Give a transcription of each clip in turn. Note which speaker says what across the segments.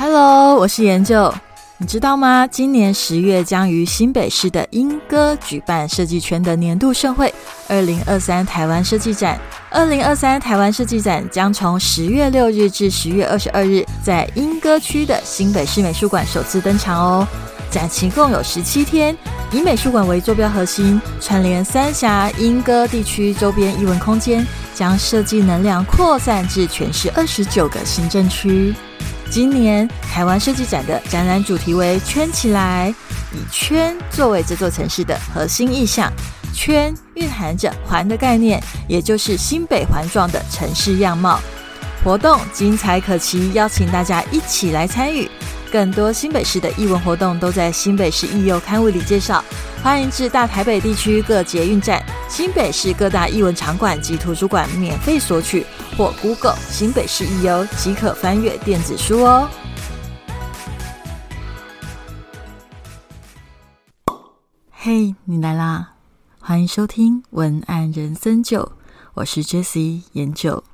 Speaker 1: Hello，我是研究。你知道吗？今年十月将于新北市的莺歌举办设计圈的年度盛会——二零二三台湾设计展。二零二三台湾设计展将从十月六日至十月二十二日，在莺歌区的新北市美术馆首次登场哦。展期共有十七天，以美术馆为坐标核心，串联三峡、莺歌地区周边艺文空间，将设计能量扩散至全市二十九个行政区。今年台湾设计展的展览主题为“圈起来”，以圈作为这座城市的核心意象。圈蕴含着环的概念，也就是新北环状的城市样貌。活动精彩可期，邀请大家一起来参与。更多新北市的艺文活动都在新北市艺游刊物里介绍。欢迎至大台北地区各捷运站、新北市各大艺文场馆及图书馆免费索取，或 Google 新北市艺游即可翻阅电子书哦。嘿，你来啦！欢迎收听文案人生九，我是 Jessie 研九。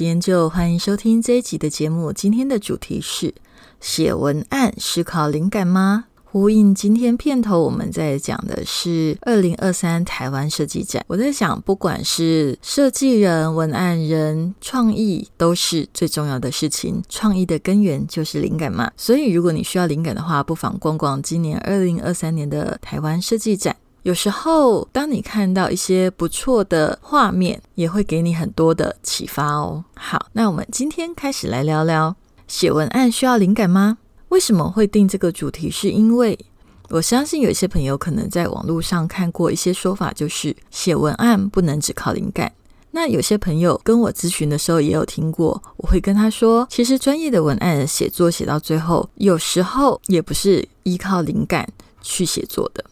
Speaker 1: 是研究，欢迎收听这一集的节目。今天的主题是写文案思考灵感吗？呼应今天片头，我们在讲的是二零二三台湾设计展。我在想，不管是设计人、文案人，创意都是最重要的事情。创意的根源就是灵感嘛。所以，如果你需要灵感的话，不妨逛逛今年二零二三年的台湾设计展。有时候，当你看到一些不错的画面，也会给你很多的启发哦。好，那我们今天开始来聊聊写文案需要灵感吗？为什么会定这个主题？是因为我相信有些朋友可能在网络上看过一些说法，就是写文案不能只靠灵感。那有些朋友跟我咨询的时候也有听过，我会跟他说，其实专业的文案写作写到最后，有时候也不是依靠灵感去写作的。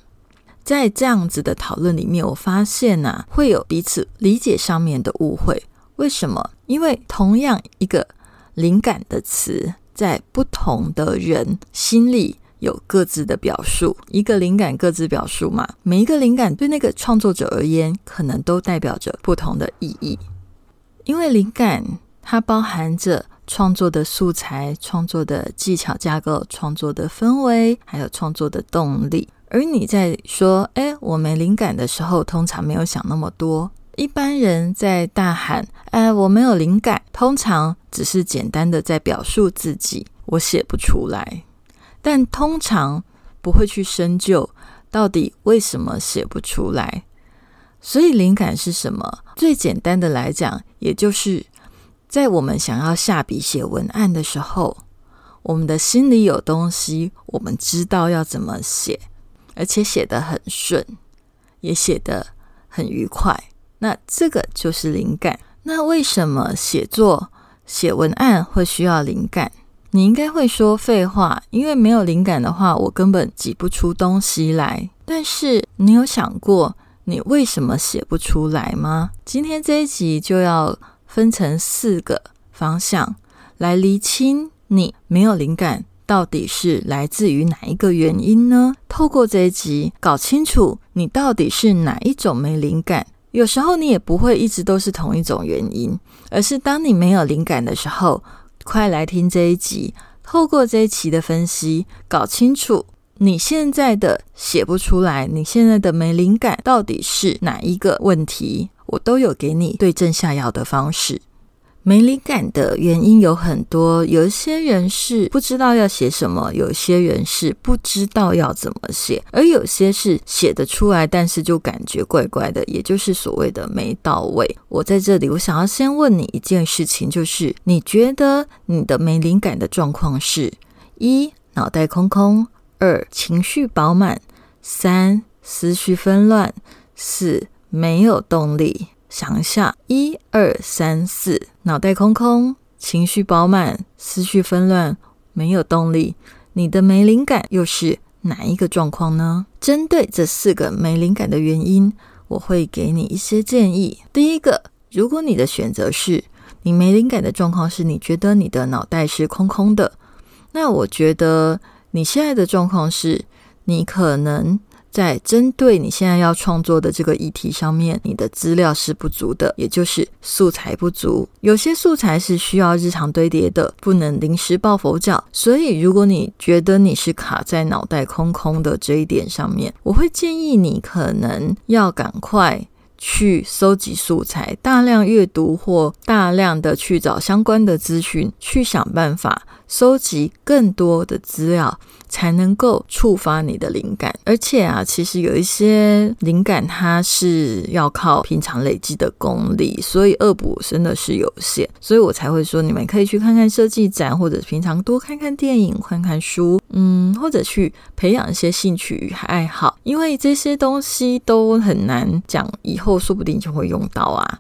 Speaker 1: 在这样子的讨论里面，我发现呢，会有彼此理解上面的误会。为什么？因为同样一个灵感的词，在不同的人心里有各自的表述。一个灵感各自表述嘛，每一个灵感对那个创作者而言，可能都代表着不同的意义。因为灵感它包含着创作的素材、创作的技巧架构、创作的氛围，还有创作的动力。而你在说“哎，我没灵感”的时候，通常没有想那么多。一般人在大喊“哎，我没有灵感”，通常只是简单的在表述自己，我写不出来。但通常不会去深究到底为什么写不出来。所以，灵感是什么？最简单的来讲，也就是在我们想要下笔写文案的时候，我们的心里有东西，我们知道要怎么写。而且写得很顺，也写得很愉快。那这个就是灵感。那为什么写作、写文案会需要灵感？你应该会说废话，因为没有灵感的话，我根本挤不出东西来。但是你有想过，你为什么写不出来吗？今天这一集就要分成四个方向来厘清你没有灵感。到底是来自于哪一个原因呢？透过这一集搞清楚你到底是哪一种没灵感。有时候你也不会一直都是同一种原因，而是当你没有灵感的时候，快来听这一集。透过这一期的分析，搞清楚你现在的写不出来，你现在的没灵感到底是哪一个问题，我都有给你对症下药的方式。没灵感的原因有很多，有一些人是不知道要写什么，有些人是不知道要怎么写，而有些是写得出来，但是就感觉怪怪的，也就是所谓的没到位。我在这里，我想要先问你一件事情，就是你觉得你的没灵感的状况是：一脑袋空空，二情绪饱满，三思绪纷乱，四没有动力。想一下，一二三四，脑袋空空，情绪饱满，思绪纷乱，没有动力。你的没灵感又是哪一个状况呢？针对这四个没灵感的原因，我会给你一些建议。第一个，如果你的选择是你没灵感的状况是你觉得你的脑袋是空空的，那我觉得你现在的状况是你可能。在针对你现在要创作的这个议题上面，你的资料是不足的，也就是素材不足。有些素材是需要日常堆叠的，不能临时抱佛脚。所以，如果你觉得你是卡在脑袋空空的这一点上面，我会建议你可能要赶快。去搜集素材，大量阅读或大量的去找相关的资讯，去想办法收集更多的资料，才能够触发你的灵感。而且啊，其实有一些灵感它是要靠平常累积的功力，所以恶补真的是有限。所以我才会说，你们可以去看看设计展，或者平常多看看电影、看看书，嗯，或者去培养一些兴趣与爱好，因为这些东西都很难讲以后。说不定就会用到啊，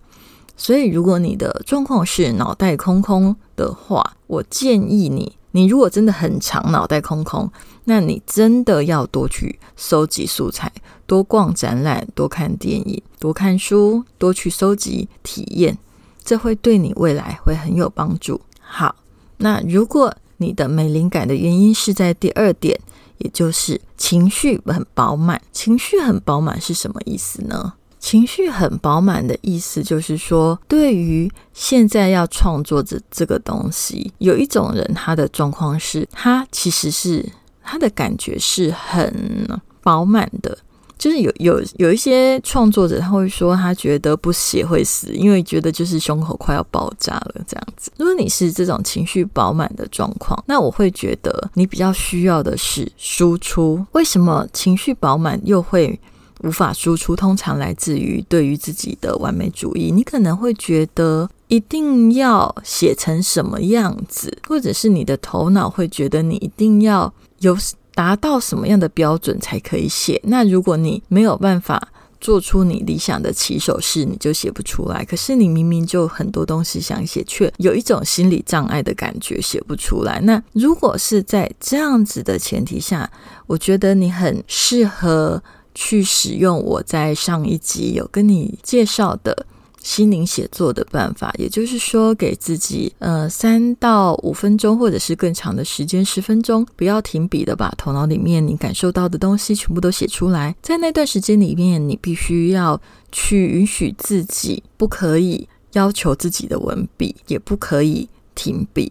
Speaker 1: 所以如果你的状况是脑袋空空的话，我建议你，你如果真的很长脑袋空空，那你真的要多去收集素材，多逛展览，多看电影，多看书，多去收集体验，这会对你未来会很有帮助。好，那如果你的没灵感的原因是在第二点，也就是情绪很饱满，情绪很饱满是什么意思呢？情绪很饱满的意思，就是说，对于现在要创作的这个东西，有一种人，他的状况是，他其实是他的感觉是很饱满的。就是有有有一些创作者，他会说，他觉得不写会死，因为觉得就是胸口快要爆炸了这样子。如果你是这种情绪饱满的状况，那我会觉得你比较需要的是输出。为什么情绪饱满又会？无法输出，通常来自于对于自己的完美主义。你可能会觉得一定要写成什么样子，或者是你的头脑会觉得你一定要有达到什么样的标准才可以写。那如果你没有办法做出你理想的起手式，你就写不出来。可是你明明就很多东西想写，却有一种心理障碍的感觉，写不出来。那如果是在这样子的前提下，我觉得你很适合。去使用我在上一集有跟你介绍的心灵写作的办法，也就是说，给自己呃三到五分钟，或者是更长的时间，十分钟，不要停笔的把头脑里面你感受到的东西全部都写出来。在那段时间里面，你必须要去允许自己，不可以要求自己的文笔，也不可以停笔，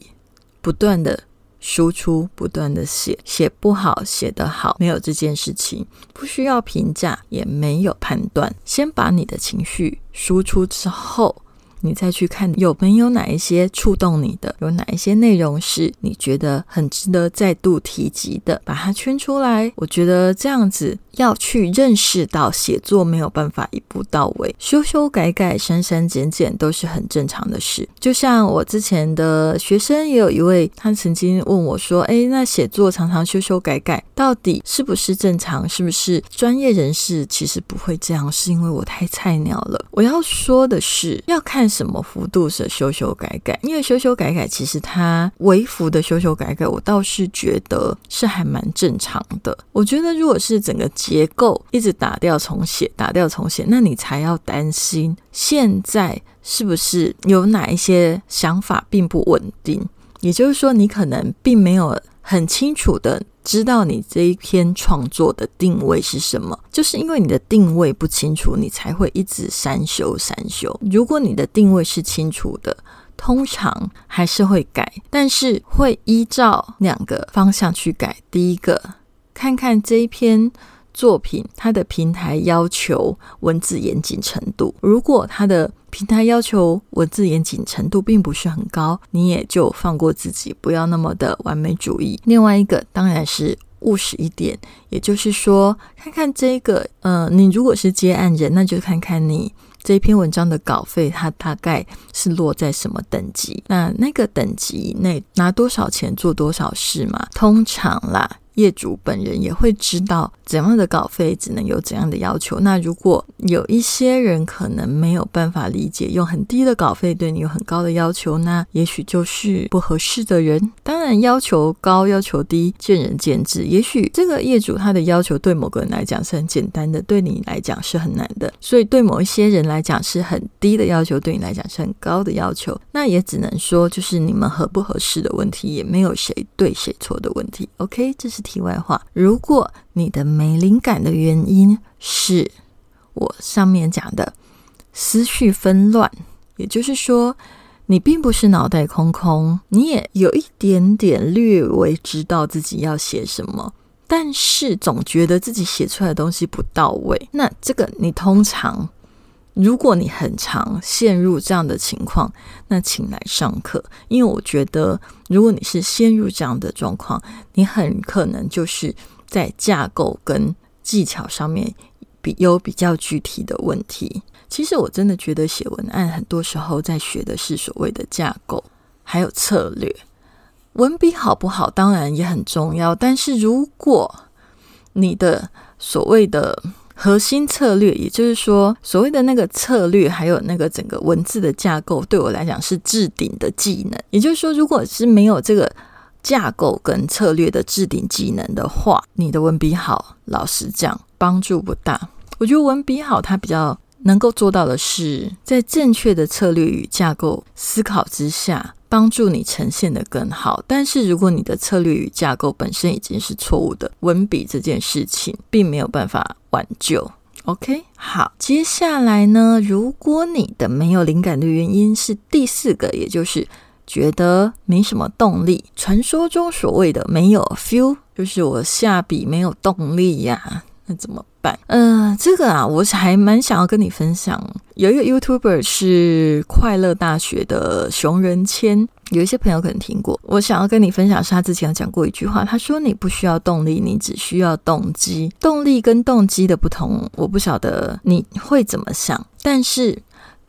Speaker 1: 不断的。输出不断的写，写不好，写得好，没有这件事情，不需要评价，也没有判断。先把你的情绪输出之后。你再去看有没有哪一些触动你的，有哪一些内容是你觉得很值得再度提及的，把它圈出来。我觉得这样子要去认识到写作没有办法一步到位，修修改改、删删减减都是很正常的事。就像我之前的学生也有一位，他曾经问我说：“哎，那写作常常修修改改，到底是不是正常？是不是专业人士其实不会这样？是因为我太菜鸟了。”我要说的是，要看。什么幅度是修修改改？因为修修改改，其实它微幅的修修改改，我倒是觉得是还蛮正常的。我觉得如果是整个结构一直打掉重写，打掉重写，那你才要担心现在是不是有哪一些想法并不稳定。也就是说，你可能并没有很清楚的。知道你这一篇创作的定位是什么，就是因为你的定位不清楚，你才会一直删修删修。如果你的定位是清楚的，通常还是会改，但是会依照两个方向去改。第一个，看看这一篇。作品它的平台要求文字严谨程度，如果它的平台要求文字严谨程度并不是很高，你也就放过自己，不要那么的完美主义。另外一个当然是务实一点，也就是说，看看这个，呃，你如果是接案人，那就看看你这篇文章的稿费，它大概是落在什么等级，那那个等级内拿多少钱做多少事嘛？通常啦。业主本人也会知道怎样的稿费只能有怎样的要求。那如果有一些人可能没有办法理解，用很低的稿费对你有很高的要求，那也许就是不合适的人。当然，要求高要求低见仁见智。也许这个业主他的要求对某个人来讲是很简单的，对你来讲是很难的。所以对某一些人来讲是很低的要求，对你来讲是很高的要求。那也只能说就是你们合不合适的问题，也没有谁对谁错的问题。OK，这是题外话。如果你的没灵感的原因是我上面讲的思绪纷乱，也就是说，你并不是脑袋空空，你也有一点点略微知道自己要写什么，但是总觉得自己写出来的东西不到位。那这个你通常。如果你很常陷入这样的情况，那请来上课，因为我觉得，如果你是陷入这样的状况，你很可能就是在架构跟技巧上面比有比较具体的问题。其实我真的觉得写文案很多时候在学的是所谓的架构，还有策略。文笔好不好，当然也很重要，但是如果你的所谓的核心策略，也就是说，所谓的那个策略，还有那个整个文字的架构，对我来讲是置顶的技能。也就是说，如果是没有这个架构跟策略的置顶技能的话，你的文笔好，老实讲，帮助不大。我觉得文笔好，它比较能够做到的是，在正确的策略与架构思考之下。帮助你呈现的更好，但是如果你的策略与架构本身已经是错误的，文笔这件事情并没有办法挽救。OK，好，接下来呢，如果你的没有灵感的原因是第四个，也就是觉得没什么动力，传说中所谓的没有 feel，就是我下笔没有动力呀。那怎么嗯，这个啊，我还蛮想要跟你分享。有一个 YouTuber 是快乐大学的熊仁谦，有一些朋友可能听过。我想要跟你分享是他之前有讲过一句话，他说：“你不需要动力，你只需要动机。动力跟动机的不同，我不晓得你会怎么想，但是。”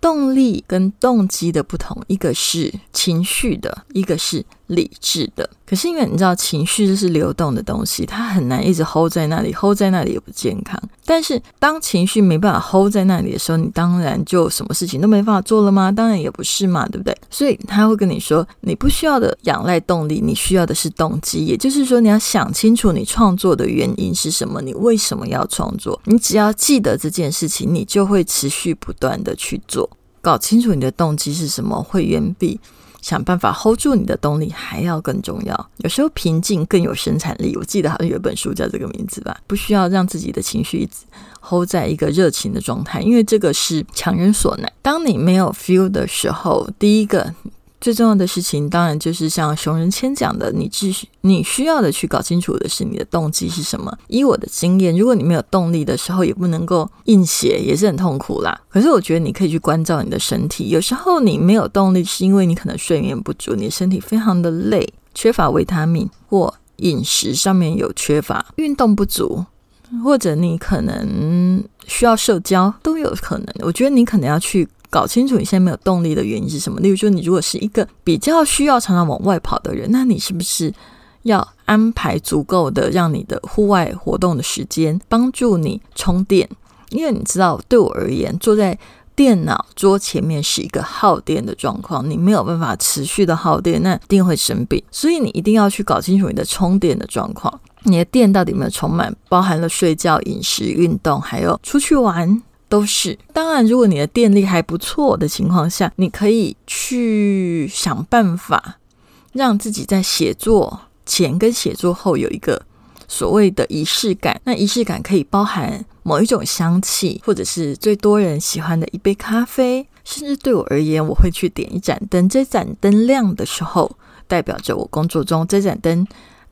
Speaker 1: 动力跟动机的不同，一个是情绪的，一个是理智的。可是因为你知道，情绪就是流动的东西，它很难一直 hold 在那里，hold 在那里也不健康。但是当情绪没办法 hold 在那里的时候，你当然就什么事情都没办法做了吗？当然也不是嘛，对不对？所以他会跟你说，你不需要的仰赖动力，你需要的是动机。也就是说，你要想清楚你创作的原因是什么，你为什么要创作？你只要记得这件事情，你就会持续不断的去做。搞清楚你的动机是什么，会远比想办法 hold 住你的动力还要更重要。有时候平静更有生产力。我记得好像有一本书叫这个名字吧，不需要让自己的情绪一直 hold 在一个热情的状态，因为这个是强人所难。当你没有 feel 的时候，第一个。最重要的事情，当然就是像熊仁谦讲的，你继续你需要的去搞清楚的是你的动机是什么。以我的经验，如果你没有动力的时候，也不能够硬写，也是很痛苦啦。可是我觉得你可以去关照你的身体，有时候你没有动力，是因为你可能睡眠不足，你身体非常的累，缺乏维他命，或饮食上面有缺乏，运动不足，或者你可能需要社交，都有可能。我觉得你可能要去。搞清楚你现在没有动力的原因是什么？例如说，你如果是一个比较需要常常往外跑的人，那你是不是要安排足够的让你的户外活动的时间，帮助你充电？因为你知道，对我而言，坐在电脑桌前面是一个耗电的状况，你没有办法持续的耗电，那一定会生病。所以你一定要去搞清楚你的充电的状况，你的电到底有没有充满，包含了睡觉、饮食、运动，还有出去玩。都是，当然，如果你的电力还不错的情况下，你可以去想办法让自己在写作前跟写作后有一个所谓的仪式感。那仪式感可以包含某一种香气，或者是最多人喜欢的一杯咖啡，甚至对我而言，我会去点一盏灯。这盏灯亮的时候，代表着我工作中；这盏灯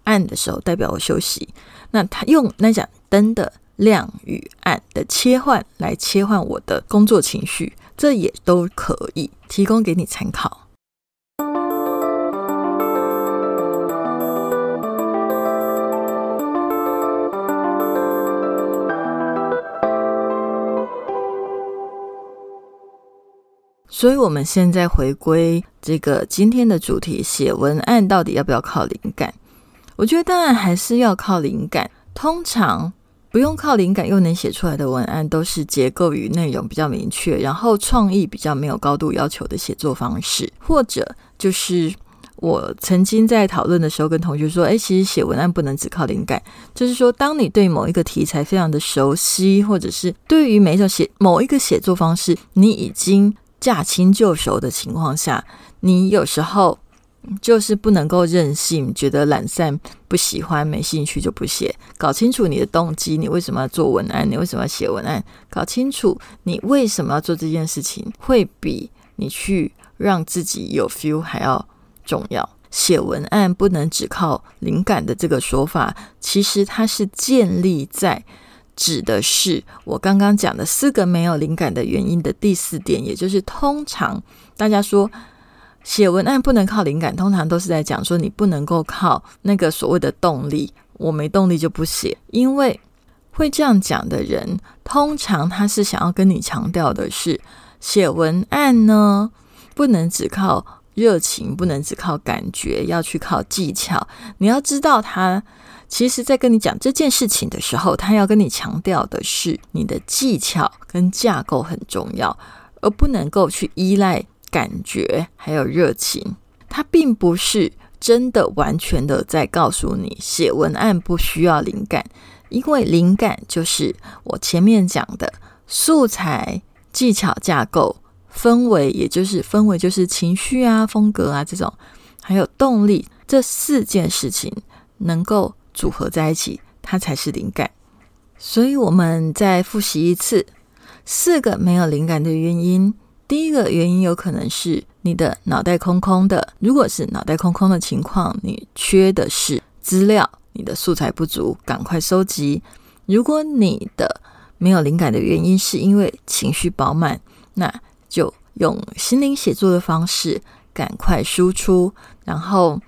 Speaker 1: 暗的时候，代表我休息。那他用那盏灯的。亮与暗的切换来切换我的工作情绪，这也都可以提供给你参考。所以，我们现在回归这个今天的主题：写文案到底要不要靠灵感？我觉得当然还是要靠灵感。通常不用靠灵感又能写出来的文案，都是结构与内容比较明确，然后创意比较没有高度要求的写作方式，或者就是我曾经在讨论的时候跟同学说，诶，其实写文案不能只靠灵感，就是说，当你对某一个题材非常的熟悉，或者是对于每一种写某一个写作方式，你已经驾轻就熟的情况下，你有时候。就是不能够任性，觉得懒散，不喜欢，没兴趣就不写。搞清楚你的动机，你为什么要做文案？你为什么要写文案？搞清楚你为什么要做这件事情，会比你去让自己有 feel 还要重要。写文案不能只靠灵感的这个说法，其实它是建立在指的是我刚刚讲的四个没有灵感的原因的第四点，也就是通常大家说。写文案不能靠灵感，通常都是在讲说你不能够靠那个所谓的动力，我没动力就不写。因为会这样讲的人，通常他是想要跟你强调的是，写文案呢不能只靠热情，不能只靠感觉，要去靠技巧。你要知道，他其实在跟你讲这件事情的时候，他要跟你强调的是你的技巧跟架构很重要，而不能够去依赖。感觉还有热情，它并不是真的完全的在告诉你写文案不需要灵感，因为灵感就是我前面讲的素材、技巧、架构、氛围，也就是氛围就是情绪啊、风格啊这种，还有动力这四件事情能够组合在一起，它才是灵感。所以，我们再复习一次四个没有灵感的原因。第一个原因有可能是你的脑袋空空的。如果是脑袋空空的情况，你缺的是资料，你的素材不足，赶快收集。如果你的没有灵感的原因是因为情绪饱满，那就用心灵写作的方式赶快输出，然后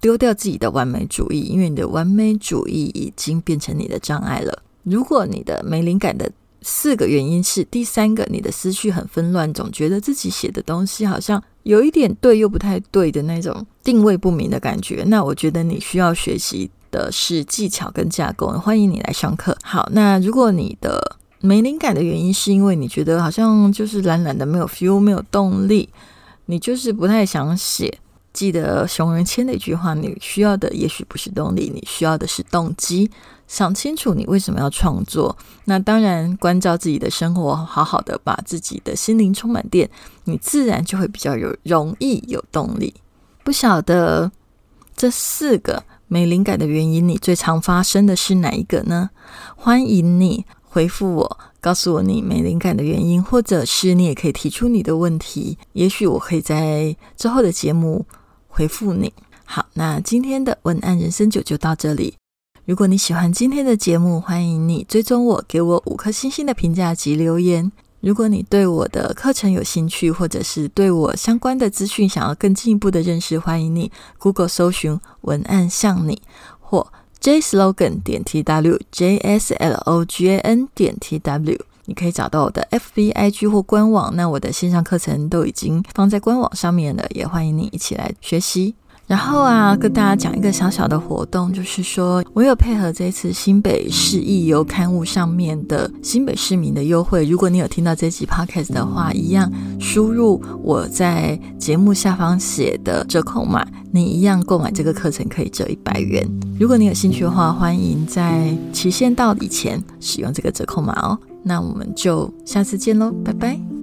Speaker 1: 丢掉自己的完美主义，因为你的完美主义已经变成你的障碍了。如果你的没灵感的，四个原因是第三个，你的思绪很纷乱，总觉得自己写的东西好像有一点对又不太对的那种定位不明的感觉。那我觉得你需要学习的是技巧跟架构。欢迎你来上课。好，那如果你的没灵感的原因是因为你觉得好像就是懒懒的，没有 feel，没有动力，你就是不太想写。记得熊仁谦的一句话：你需要的也许不是动力，你需要的是动机。想清楚你为什么要创作，那当然关照自己的生活，好好的把自己的心灵充满电，你自然就会比较有容易有动力。不晓得这四个没灵感的原因，你最常发生的是哪一个呢？欢迎你回复我，告诉我你没灵感的原因，或者是你也可以提出你的问题，也许我可以在之后的节目回复你。好，那今天的文案人生九就到这里。如果你喜欢今天的节目，欢迎你追踪我，给我五颗星星的评价及留言。如果你对我的课程有兴趣，或者是对我相关的资讯想要更进一步的认识，欢迎你 Google 搜寻文案像你或 J Slogan 点 T W J S L O G A N 点 T W，你可以找到我的 F B I G 或官网。那我的线上课程都已经放在官网上面了，也欢迎你一起来学习。然后啊，跟大家讲一个小小的活动，就是说我有配合这次新北市易游刊物上面的新北市民的优惠。如果你有听到这集 podcast 的话，一样输入我在节目下方写的折扣码，你一样购买这个课程可以折一百元。如果你有兴趣的话，欢迎在期限到以前使用这个折扣码哦。那我们就下次见喽，拜拜。